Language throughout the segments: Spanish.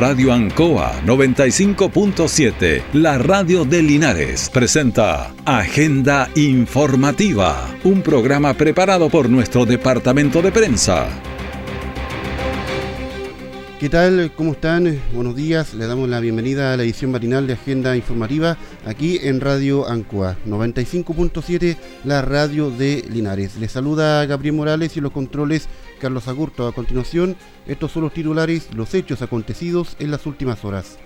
Radio Ancoa 95.7, la radio de Linares, presenta Agenda Informativa, un programa preparado por nuestro departamento de prensa. ¿Qué tal? ¿Cómo están? Buenos días. Le damos la bienvenida a la edición matinal de Agenda Informativa aquí en Radio Ancoa 95.7, la radio de Linares. Les saluda Gabriel Morales y los controles Carlos Agurto. A continuación, estos son los titulares, los hechos acontecidos en las últimas horas.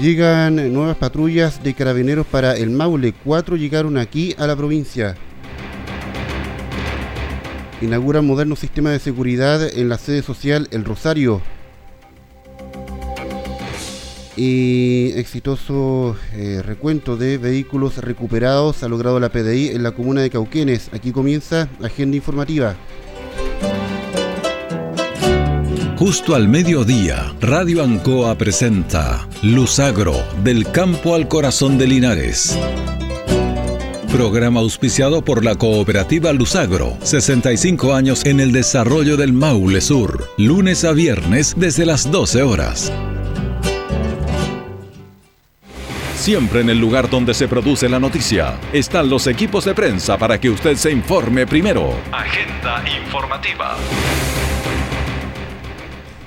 Llegan nuevas patrullas de carabineros para el Maule. Cuatro llegaron aquí a la provincia. Inauguran moderno sistema de seguridad en la sede social El Rosario. Y exitoso eh, recuento de vehículos recuperados ha logrado la PDI en la comuna de Cauquenes. Aquí comienza Agenda Informativa. Justo al mediodía, Radio Ancoa presenta Luzagro, del campo al corazón de Linares. Programa auspiciado por la cooperativa Luzagro. 65 años en el desarrollo del Maule Sur. Lunes a viernes desde las 12 horas. Siempre en el lugar donde se produce la noticia están los equipos de prensa para que usted se informe primero. Agenda informativa.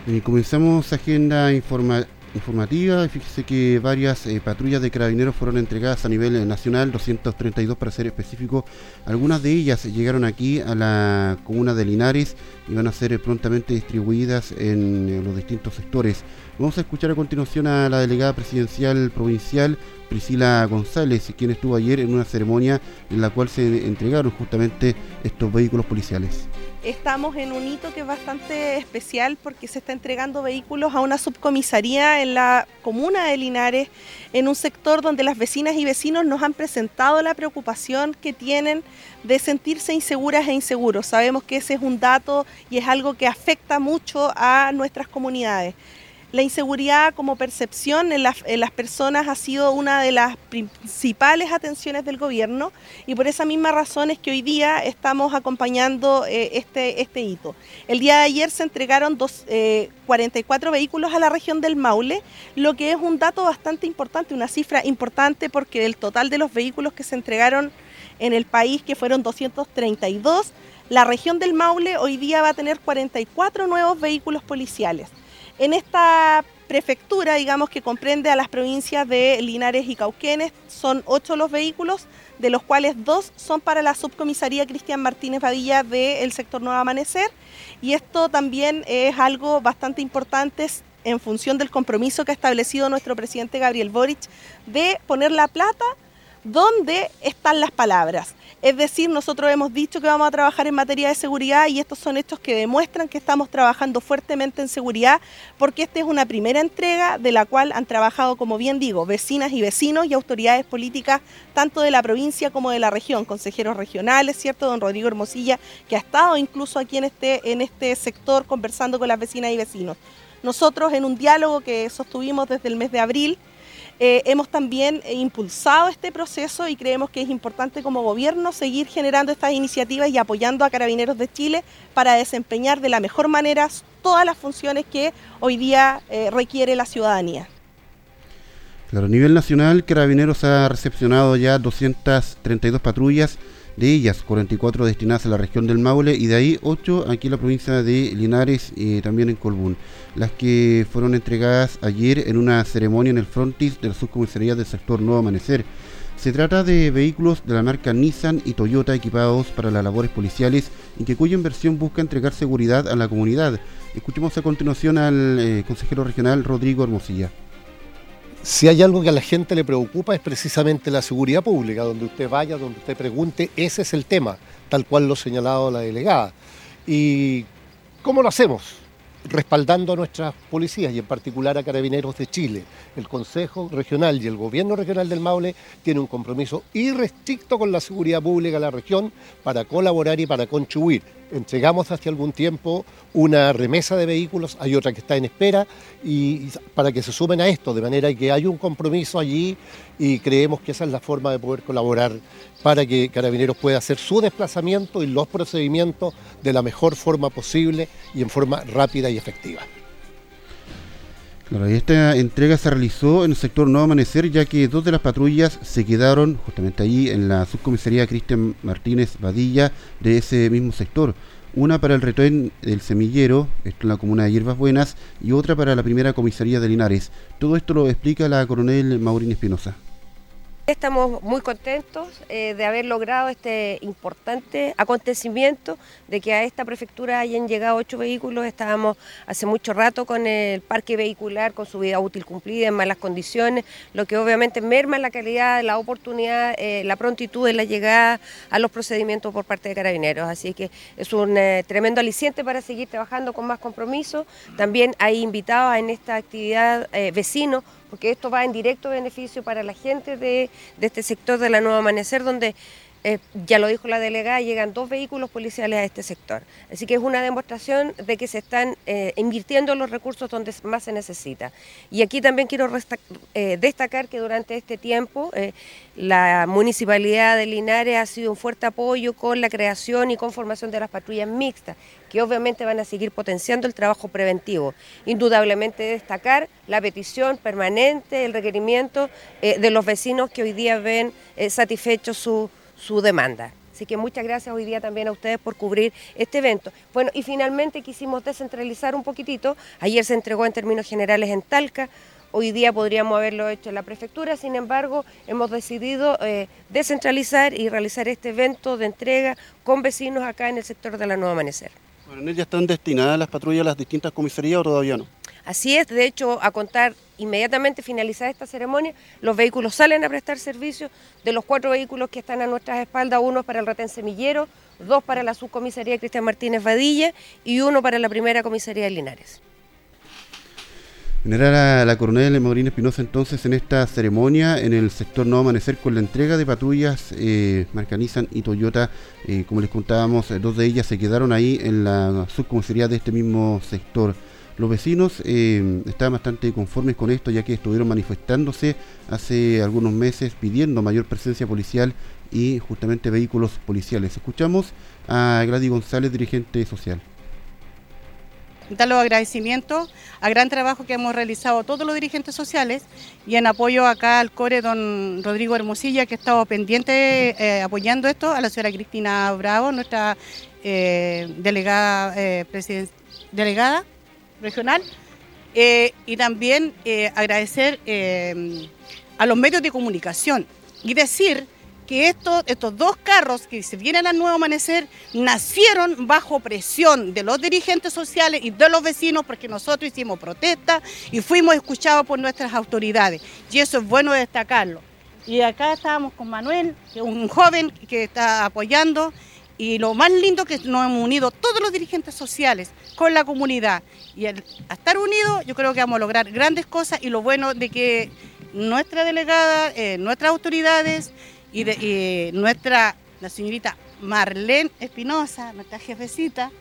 Eh, comenzamos agenda informativa informativa. Fíjese que varias eh, patrullas de carabineros fueron entregadas a nivel eh, nacional, 232 para ser específico. Algunas de ellas llegaron aquí a la comuna de Linares y van a ser eh, prontamente distribuidas en los distintos sectores. Vamos a escuchar a continuación a la delegada presidencial provincial Priscila González, quien estuvo ayer en una ceremonia en la cual se entregaron justamente estos vehículos policiales estamos en un hito que es bastante especial porque se está entregando vehículos a una subcomisaría en la comuna de Linares, en un sector donde las vecinas y vecinos nos han presentado la preocupación que tienen de sentirse inseguras e inseguros. Sabemos que ese es un dato y es algo que afecta mucho a nuestras comunidades. La inseguridad como percepción en las, personas ha sido una de las principales atenciones del gobierno y por esa misma razón es que hoy día estamos acompañando eh, este, este hito. El día de ayer se entregaron dos, 44 eh, vehículos a la región del Maule, lo que es un dato bastante importante, una cifra importante porque el total de los vehículos que se entregaron en el país, que fueron 232, la región del Maule hoy día va a tener 44 nuevos vehículos policiales. En esta prefectura, digamos que comprende a las provincias de Linares y Cauquenes, son ocho los vehículos, de los cuales dos son para la subcomisaría Cristian Martínez Padilla del sector Nuevo Amanecer. Y esto también es algo bastante importante en función del compromiso que ha establecido nuestro presidente Gabriel Boric de poner la plata donde están las palabras. Es decir, nosotros hemos dicho que vamos a trabajar en materia de seguridad y estos son hechos que demuestran que estamos trabajando fuertemente en seguridad porque esta es una primera entrega de la cual han trabajado, como bien digo, vecinas y vecinos y autoridades políticas tanto de la provincia como de la región, consejeros regionales, ¿cierto? Don Rodrigo Hermosilla, que ha estado incluso aquí en este, en este sector conversando con las vecinas y vecinos. Nosotros en un diálogo que sostuvimos desde el mes de abril, eh, hemos también impulsado este proceso y creemos que es importante como gobierno seguir generando estas iniciativas y apoyando a Carabineros de Chile para desempeñar de la mejor manera todas las funciones que hoy día eh, requiere la ciudadanía. A nivel nacional, Carabineros ha recepcionado ya 232 patrullas de ellas 44 destinadas a la región del Maule y de ahí 8 aquí en la provincia de Linares y también en Colbún, las que fueron entregadas ayer en una ceremonia en el frontis de la subcomisaría del sector Nuevo Amanecer. Se trata de vehículos de la marca Nissan y Toyota equipados para las labores policiales y que cuya inversión busca entregar seguridad a la comunidad. Escuchemos a continuación al eh, consejero regional Rodrigo Hermosilla. Si hay algo que a la gente le preocupa es precisamente la seguridad pública, donde usted vaya, donde usted pregunte, ese es el tema, tal cual lo ha señalado la delegada. ¿Y cómo lo hacemos? respaldando a nuestras policías y en particular a Carabineros de Chile. El Consejo Regional y el Gobierno Regional del Maule tienen un compromiso irrestricto con la seguridad pública de la región para colaborar y para contribuir. Entregamos hace algún tiempo una remesa de vehículos, hay otra que está en espera y para que se sumen a esto, de manera que hay un compromiso allí y creemos que esa es la forma de poder colaborar para que Carabineros pueda hacer su desplazamiento y los procedimientos de la mejor forma posible y en forma rápida y efectiva. Esta entrega se realizó en el sector Nuevo Amanecer, ya que dos de las patrullas se quedaron justamente ahí en la subcomisaría Cristian Martínez Badilla de ese mismo sector. Una para el retén del semillero, esto en la comuna de Hierbas Buenas, y otra para la primera comisaría de Linares. Todo esto lo explica la coronel Maurín Espinosa. Estamos muy contentos eh, de haber logrado este importante acontecimiento, de que a esta prefectura hayan llegado ocho vehículos. Estábamos hace mucho rato con el parque vehicular, con su vida útil cumplida, en malas condiciones, lo que obviamente merma la calidad, la oportunidad, eh, la prontitud de la llegada a los procedimientos por parte de carabineros. Así que es un eh, tremendo aliciente para seguir trabajando con más compromiso. También hay invitados en esta actividad vecinos porque esto va en directo beneficio para la gente de, este sector de la Nueva Amanecer, donde eh, ya lo dijo la delegada, llegan dos vehículos policiales a este sector. Así que es una demostración de que se están eh, invirtiendo los recursos donde más se necesita. Y aquí también quiero eh, destacar que durante este tiempo la municipalidad de Linares ha sido un fuerte apoyo con la creación y conformación de las patrullas mixtas que obviamente van a seguir potenciando el trabajo preventivo. Indudablemente destacar la petición permanente, el requerimiento de los vecinos que hoy día ven eh, satisfecho su, su demanda. Así que muchas gracias hoy día también a ustedes por cubrir este evento. Bueno, y finalmente quisimos descentralizar un poquitito. Ayer se entregó en términos generales en Talca. Hoy día podríamos haberlo hecho en la prefectura, sin embargo, hemos decidido eh, descentralizar y realizar este evento de entrega con vecinos acá en el sector de la Nueva Amanecer. Bueno, ¿En ella están destinadas las patrullas a las distintas comisarías o todavía no? Así es, de hecho, a contar inmediatamente finalizada esta ceremonia, los vehículos salen a prestar servicio. De los cuatro vehículos que están a nuestras espaldas, uno para el retén semillero, dos para la subcomisaría Cristian Martínez Vadilla y uno para la primera comisaría de Linares. General la coronel Maurina Espinosa entonces en esta ceremonia en el sector No Amanecer con la entrega de patrullas eh, marca y Toyota, eh, como les contábamos, eh, dos de ellas se quedaron ahí en la subcomisaría de este mismo sector. Los vecinos eh, estaban bastante conformes con esto ya que estuvieron manifestándose hace algunos meses pidiendo mayor presencia policial y justamente vehículos policiales. Escuchamos a Gladys González, dirigente social dar los agradecimientos al gran trabajo que hemos realizado todos los dirigentes sociales y en apoyo acá al core don Rodrigo Hermosilla que ha estado pendiente eh, apoyando esto, a la señora Cristina Bravo, nuestra eh, delegada, eh, delegada regional, y también agradecer a los medios de comunicación y decir que estos, estos dos carros que se vienen al nuevo amanecer nacieron bajo presión de los dirigentes sociales y de los vecinos porque nosotros hicimos protesta y fuimos escuchados por nuestras autoridades. Y eso es bueno destacarlo. Y acá estábamos con Manuel, un joven que está apoyando. Y lo más lindo que nos hemos unido todos los dirigentes sociales con la comunidad. Y al estar unidos yo creo que vamos a lograr grandes cosas y lo bueno de que nuestra delegada, eh, nuestras autoridades y, de, nuestra, la señorita Marlene Espinosa, nuestra jefecita,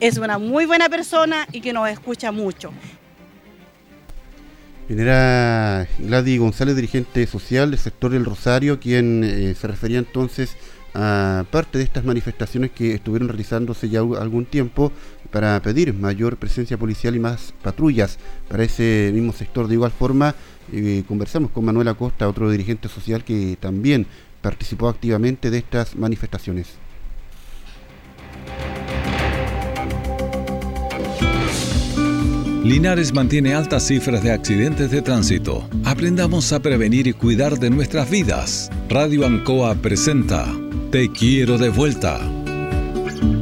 es una muy buena persona y que nos escucha mucho. Era Gladys González, dirigente social del sector del Rosario, quien eh, se refería entonces a parte de estas manifestaciones que estuvieron realizándose ya algún tiempo para pedir mayor presencia policial y más patrullas para ese mismo sector. De igual forma, eh, conversamos con Manuel Acosta, otro dirigente social que también participó activamente de estas manifestaciones. Linares mantiene altas cifras de accidentes de tránsito. Aprendamos a prevenir y cuidar de nuestras vidas. Radio Ancoa presenta Te quiero de vuelta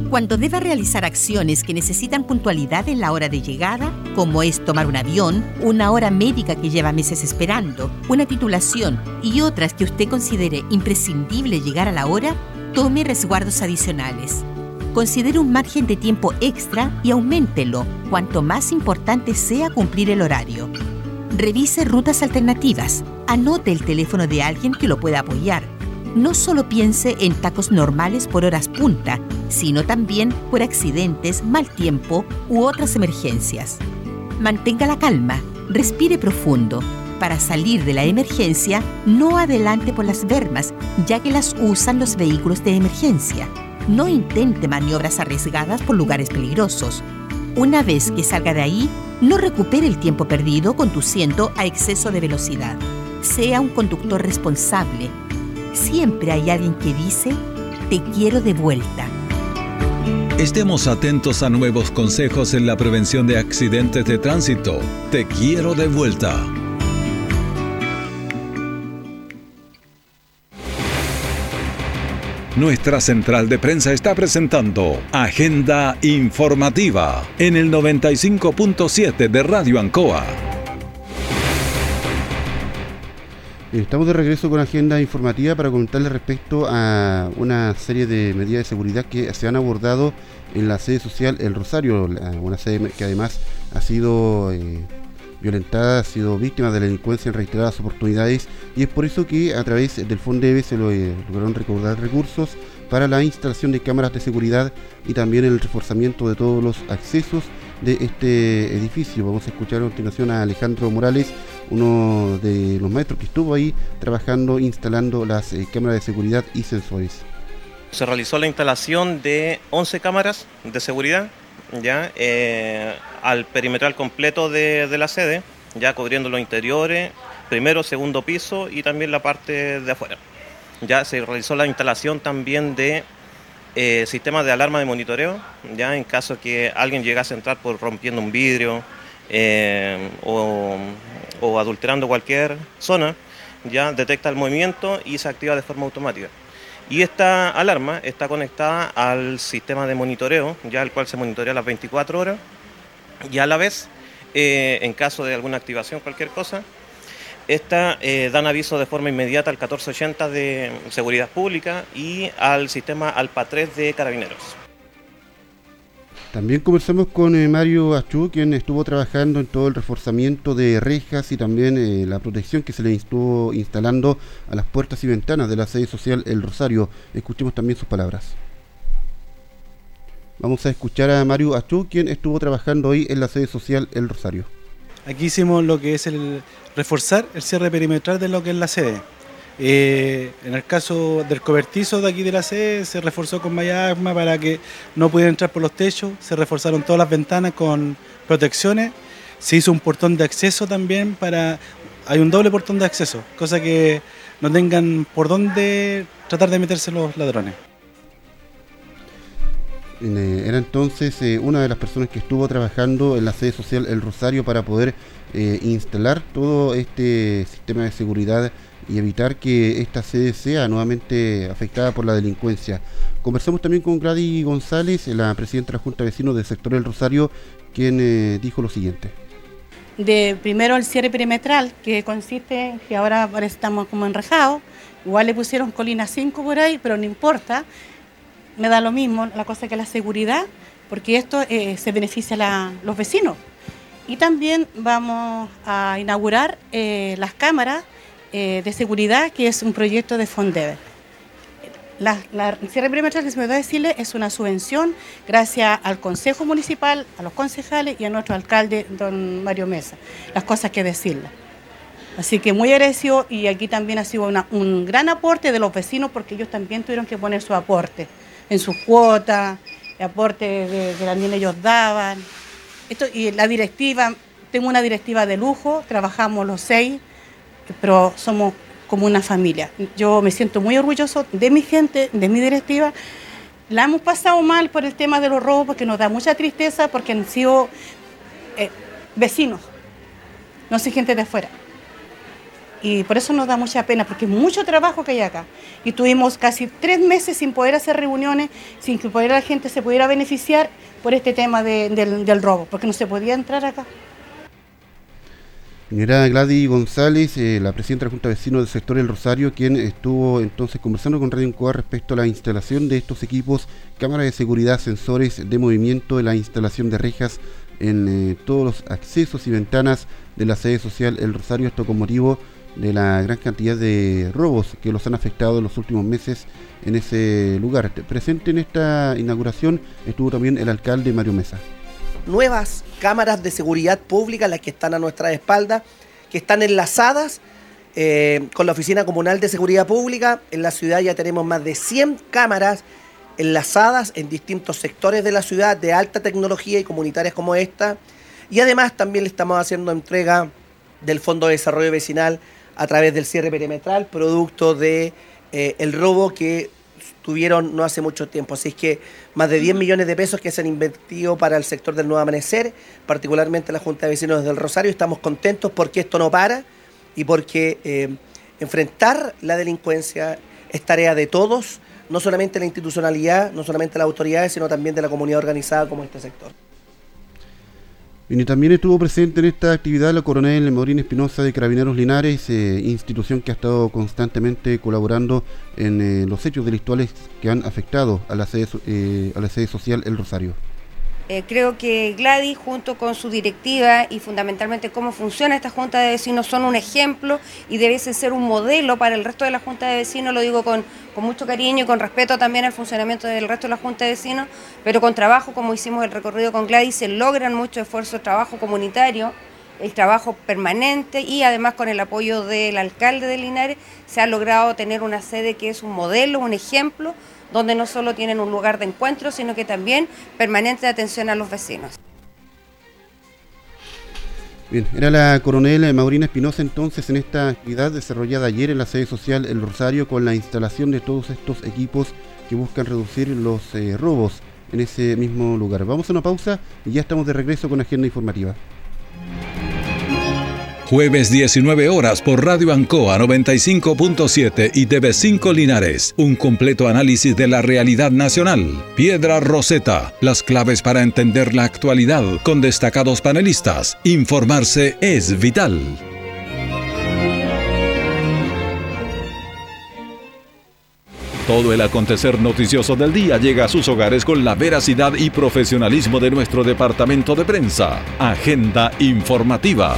cuando deba realizar acciones que necesitan puntualidad en la hora de llegada, como es tomar un avión, una hora médica que lleva meses esperando, una titulación y otras que usted considere imprescindible llegar a la hora, tome resguardos adicionales. Considere un margen de tiempo extra y auméntelo cuanto más importante sea cumplir el horario. Revise rutas alternativas. Anote el teléfono de alguien que lo pueda apoyar no solo piense en tacos normales por horas punta, sino también por accidentes, mal tiempo u otras emergencias. Mantenga la calma, respire profundo. Para salir de la emergencia, no adelante por las vermas, ya que las usan los vehículos de emergencia. No intente maniobras arriesgadas por lugares peligrosos. Una vez que salga de ahí, No recupere el tiempo perdido conduciendo a exceso de velocidad. Sea un conductor responsable. Siempre hay alguien que dice, te quiero de vuelta. Estemos atentos a nuevos consejos en la prevención de accidentes de tránsito. Te quiero de vuelta. Nuestra central de prensa está presentando Agenda Informativa en el 95.7 de Radio Ancoa. Estamos de regreso con agenda informativa para comentarles respecto a una serie de medidas de seguridad que se han abordado en la sede social El Rosario, una sede que además ha sido eh, violentada, ha sido víctima de la delincuencia en reiteradas oportunidades y es por eso que a través del FONDEVE se eh, lograron recaudar recursos para la instalación de cámaras de seguridad y también el reforzamiento de todos los accesos de este edificio. Vamos a escuchar a continuación a Alejandro Morales, uno de los maestros que estuvo ahí trabajando, instalando las eh, cámaras de seguridad y sensores. Se realizó la instalación de 11 cámaras de seguridad ya eh, al perimetral completo de, la sede, ya cubriendo los interiores, primero, segundo piso y también la parte de afuera. Ya se realizó la instalación también de eh, sistemas de alarma de monitoreo, ya en caso que alguien llegase a entrar por rompiendo un vidrio eh, o, o adulterando cualquier zona, ya detecta el movimiento y se activa de forma automática. Y esta alarma está conectada al sistema de monitoreo, ya el cual se monitorea las 24 horas, y a la vez, eh, en caso de alguna activación, cualquier cosa, esta eh, dan aviso de forma inmediata al 1480 de Seguridad Pública y al sistema ALPA 3 de Carabineros. También conversamos con eh, Mario Achú, quien estuvo trabajando en todo el reforzamiento de rejas y también eh, la protección que se le estuvo instalando a las puertas y ventanas de la sede social El Rosario. Escuchemos también sus palabras. Vamos a escuchar a Mario Achú, quien estuvo trabajando hoy en la sede social El Rosario. Aquí hicimos lo que es el reforzar el cierre perimetral de lo que es la sede. Eh, en el caso del cobertizo de aquí de la sede se reforzó con malla para que no pudieran entrar por los techos, se reforzaron todas las ventanas con protecciones, se hizo un portón de acceso también para... Hay un doble portón de acceso, cosa que no tengan por dónde tratar de meterse los ladrones. Eh, era entonces eh, una de las personas que estuvo trabajando en la sede social El Rosario para poder instalar todo este sistema de seguridad y evitar que esta sede sea nuevamente afectada por la delincuencia. Conversamos también con Gladys González, la presidenta de la Junta de Vecinos del sector del Rosario, quien eh, dijo lo siguiente. De primero el cierre perimetral, que consiste, que ahora estamos como enrejados, igual le pusieron colina 5 por ahí, pero no importa, me da lo mismo, la cosa que la seguridad, porque esto eh, se beneficia a los vecinos. Y también vamos a inaugurar eh, las cámaras eh, de seguridad, que es un proyecto de Fondever. La, la cierre perimetral que se me va a decirle es una subvención gracias al Consejo Municipal, a los concejales y a nuestro alcalde, don Mario Mesa. Las cosas que decirle. Así que muy agradecido y aquí también ha sido un gran aporte de los vecinos porque ellos también tuvieron que poner su aporte en sus cuotas, aporte que también ellos daban. Esto, y la directiva, tengo una directiva de lujo, trabajamos los seis pero somos como una familia. Yo me siento muy orgulloso de mi gente, de mi directiva. La hemos pasado mal por el tema de los robos, porque nos da mucha tristeza, porque han sido eh, vecinos, no sé gente de afuera. Y por eso nos da mucha pena, porque mucho trabajo que hay acá. Y tuvimos casi tres meses sin poder hacer reuniones, sin que la gente se pudiera beneficiar por este tema del robo, porque no se podía entrar acá. Era Gladys González, eh, la presidenta de la Junta de Vecinos del sector El Rosario, quien estuvo entonces conversando con Radio Incoa respecto a la instalación de estos equipos, cámaras de seguridad, sensores de movimiento, la instalación de rejas en eh, todos los accesos y ventanas de la sede social El Rosario, esto con motivo de la gran cantidad de robos que los han afectado en los últimos meses en ese lugar. Presente en esta inauguración estuvo también el alcalde Mario Mesa nuevas cámaras de seguridad pública, las que están a nuestra espalda, que están enlazadas eh, con la Oficina Comunal de Seguridad Pública. En la ciudad ya tenemos más de 100 cámaras enlazadas en distintos sectores de la ciudad de alta tecnología y comunitarias como esta. Y además también le estamos haciendo entrega del Fondo de Desarrollo Vecinal a través del cierre perimetral, producto de eh, el robo que tuvieron no hace mucho tiempo. Así es que más de 10 millones de pesos que se han invertido para el sector del Nuevo Amanecer, particularmente la Junta de Vecinos del Rosario. Estamos contentos porque esto no para y porque eh, enfrentar la delincuencia es tarea de todos, no solamente la institucionalidad, no solamente las autoridades, sino también de la comunidad organizada como este sector. También estuvo presente en esta actividad la coronel Morín Espinosa de Carabineros Linares, eh, institución que ha estado constantemente colaborando en eh, los hechos delictuales que han afectado a la sede, a la sede social El Rosario. Eh, creo que Gladys, junto con su directiva y fundamentalmente cómo funciona esta Junta de Vecinos, son un ejemplo y debe ser un modelo para el resto de la Junta de Vecinos, lo digo con, con mucho cariño y con respeto también al funcionamiento del resto de la Junta de Vecinos, pero con trabajo, como hicimos el recorrido con Gladys, se logran mucho esfuerzo, trabajo comunitario, el trabajo permanente y además con el apoyo del alcalde de Linares se ha logrado tener una sede que es un modelo, un ejemplo donde no solo tienen un lugar de encuentro, sino que también permanente atención a los vecinos. Bien, era la coronel Maurina Espinosa entonces en esta actividad desarrollada ayer en la sede social El Rosario con la instalación de todos estos equipos que buscan reducir los eh, robos en ese mismo lugar. Vamos a una pausa y ya estamos de regreso con agenda informativa. Jueves 19 horas por Radio Ancoa 95.7 y TV5 Linares. Un completo análisis de la realidad nacional. Piedra Roseta. Las claves para entender la actualidad con destacados panelistas. Informarse es vital. Todo el acontecer noticioso del día llega a sus hogares con la veracidad y profesionalismo de nuestro departamento de prensa. Agenda informativa.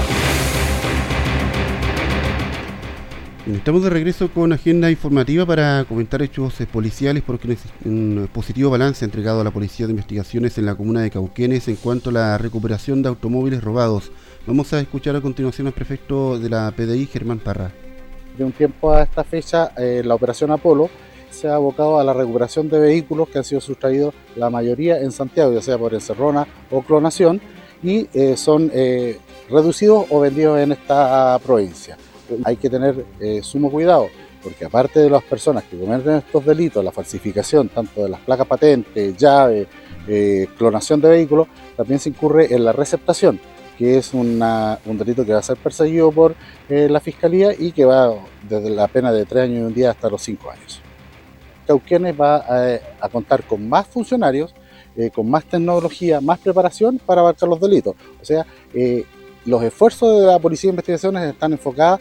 Estamos de regreso con agenda informativa para comentar hechos eh, policiales porque un positivo balance entregado a la Policía de Investigaciones en la comuna de Cauquenes en cuanto a la recuperación de automóviles robados. Vamos a escuchar a continuación al prefecto de la PDI, Germán Parra. De un tiempo a esta fecha, eh, la operación Apolo se ha abocado a la recuperación de vehículos que han sido sustraídos la mayoría en Santiago, ya sea por encerrona o clonación, y eh, son reducidos o vendidos en esta provincia hay que tener eh, sumo cuidado, porque aparte de las personas que cometen estos delitos, la falsificación tanto de las placas patentes, llave, eh, clonación de vehículos, también se incurre en la receptación, que es un delito que va a ser perseguido por eh, la Fiscalía y que va desde la pena de tres años y un día hasta los cinco años. Cauquenes va a, contar con más funcionarios, con más tecnología, más preparación para abarcar los delitos. O sea, los esfuerzos de la Policía de Investigaciones están enfocados,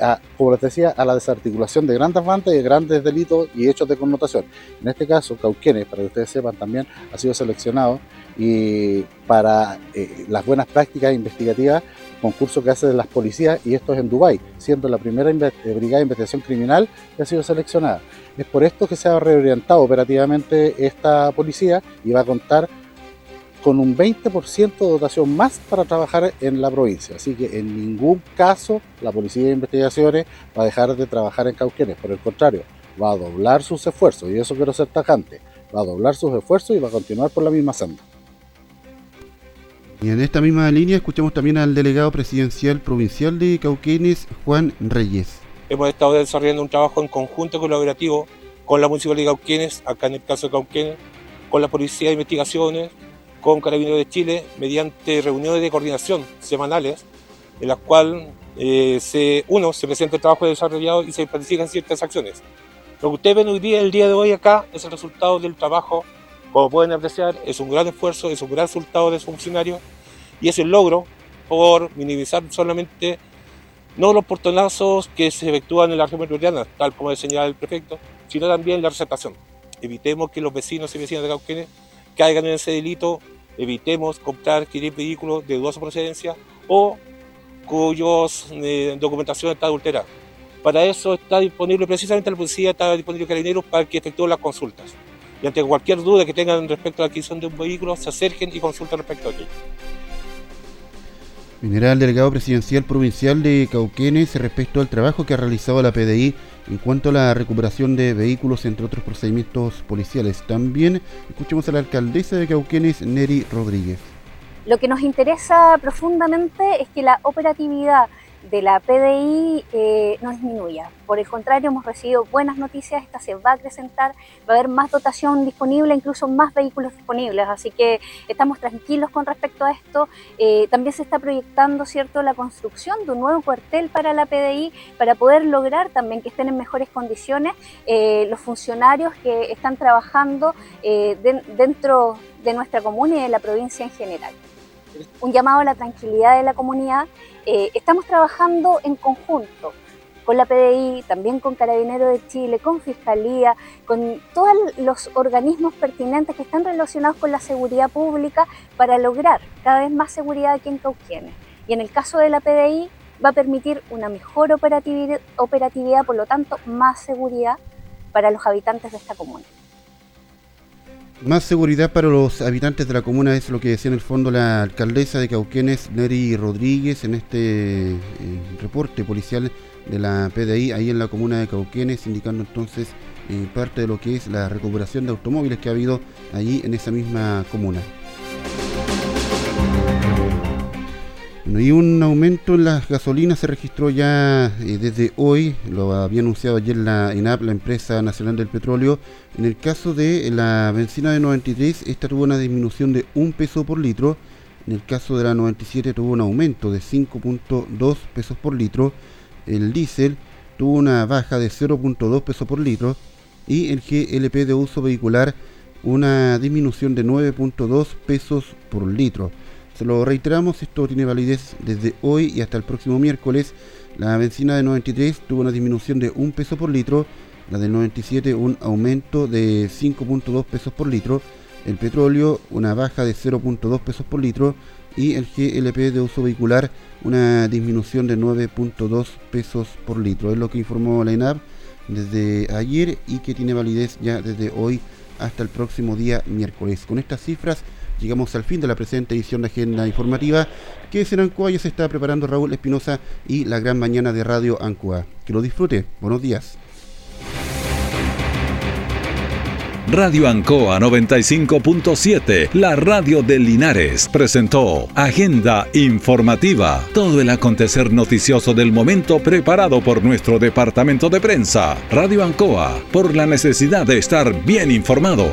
a, como les decía, a la desarticulación de grandes bandas y de grandes delitos y hechos de connotación. En este caso, Cauquenes, para que ustedes sepan, también ha sido seleccionado y para eh, las buenas prácticas investigativas, concurso que hace de las policías, y esto es en Dubái, siendo la primera eh, brigada de investigación criminal que ha sido seleccionada. Es por esto que se ha reorientado operativamente esta policía y va a contar con un 20% de dotación más para trabajar en la provincia. Así que en ningún caso la Policía de Investigaciones va a dejar de trabajar en Cauquenes, por el contrario, va a doblar sus esfuerzos, y eso quiero ser tajante, va a doblar sus esfuerzos y va a continuar por la misma senda. Y en esta misma línea escuchamos también al delegado presidencial provincial de Cauquenes, Juan Reyes. Hemos estado desarrollando un trabajo en conjunto colaborativo con la Municipalidad de Cauquenes, acá en el caso de Cauquenes, con la Policía de Investigaciones, con Carabineros de Chile mediante reuniones de coordinación semanales en las cuales eh, se, uno, se presenta el trabajo desarrollado y se planifican ciertas acciones. Lo que ustedes ven hoy día, el día de hoy acá, es el resultado del trabajo, como pueden apreciar, es un gran esfuerzo, es un gran resultado de su funcionario y es el logro por minimizar solamente no los portonazos que se efectúan en la región metropolitana, tal como señala el prefecto, sino también la receptación. Evitemos que los vecinos y vecinas de Cauquenes caigan en ese delito evitemos comprar, adquirir vehículos de dudosa procedencia o cuyos eh, documentación está adulterada. Para eso está disponible precisamente la policía, está disponible Carabineros para que efectúen las consultas. Y ante cualquier duda que tengan respecto a la adquisición de un vehículo, se acerquen y consulten respecto a aquello. General Delegado Presidencial Provincial de Cauquenes respecto al trabajo que ha realizado la PDI en cuanto a la recuperación de vehículos, entre otros procedimientos policiales. También escuchemos a la alcaldesa de Cauquenes, Neri Rodríguez. Lo que nos interesa profundamente es que la operatividad de la PDI eh, no disminuya. Por el contrario, hemos recibido buenas noticias, esta se va a acrecentar, va a haber más dotación disponible, incluso más vehículos disponibles, así que estamos tranquilos con respecto a esto. Eh, también se está proyectando cierto, la construcción de un nuevo cuartel para la PDI para poder lograr también que estén en mejores condiciones eh, los funcionarios que están trabajando dentro de nuestra comuna y de la provincia en general un llamado a la tranquilidad de la comunidad. Eh, estamos trabajando en conjunto con la PDI, también con Carabineros de Chile, con Fiscalía, con todos los organismos pertinentes que están relacionados con la seguridad pública para lograr cada vez más seguridad aquí en Cauquienes. Y en el caso de la PDI va a permitir una mejor operatividad por lo tanto más seguridad para los habitantes de esta comuna. Más seguridad para los habitantes de la comuna es lo que decía en el fondo la alcaldesa de Cauquenes, Neri Rodríguez, en este eh, reporte policial de la PDI ahí en la comuna de Cauquenes, indicando entonces eh, parte de lo que es la recuperación de automóviles que ha habido allí en esa misma comuna. Y un aumento en las gasolinas se registró ya eh, desde hoy, lo había anunciado ayer la ENAP, la empresa nacional del petróleo. En el caso de la benzina de 93, esta tuvo una disminución de un peso por litro. En el caso de la 97 tuvo un aumento de 5.2 pesos por litro. El diésel tuvo una baja de 0.2 pesos por litro. Y el GLP de uso vehicular una disminución de 9.2 pesos por litro. Se lo reiteramos, esto tiene validez desde hoy y hasta el próximo miércoles. La benzina de 93 tuvo una disminución de 1 peso por litro, la del 97 un aumento de 5.2 pesos por litro, el petróleo una baja de 0.2 pesos por litro y el GLP de uso vehicular una disminución de 9.2 pesos por litro. Es lo que informó la ENAP desde ayer y que tiene validez ya desde hoy hasta el próximo día miércoles. Con estas cifras llegamos al fin de la presente edición de Agenda Informativa que en Ancoa ya se está preparando Raúl Espinosa y la gran mañana de Radio Ancoa. Que lo disfrute. Buenos días. Radio Ancoa 95.7, la radio de Linares, presentó Agenda Informativa, todo el acontecer noticioso del momento preparado por nuestro departamento de prensa. Radio Ancoa, por la necesidad de estar bien informado.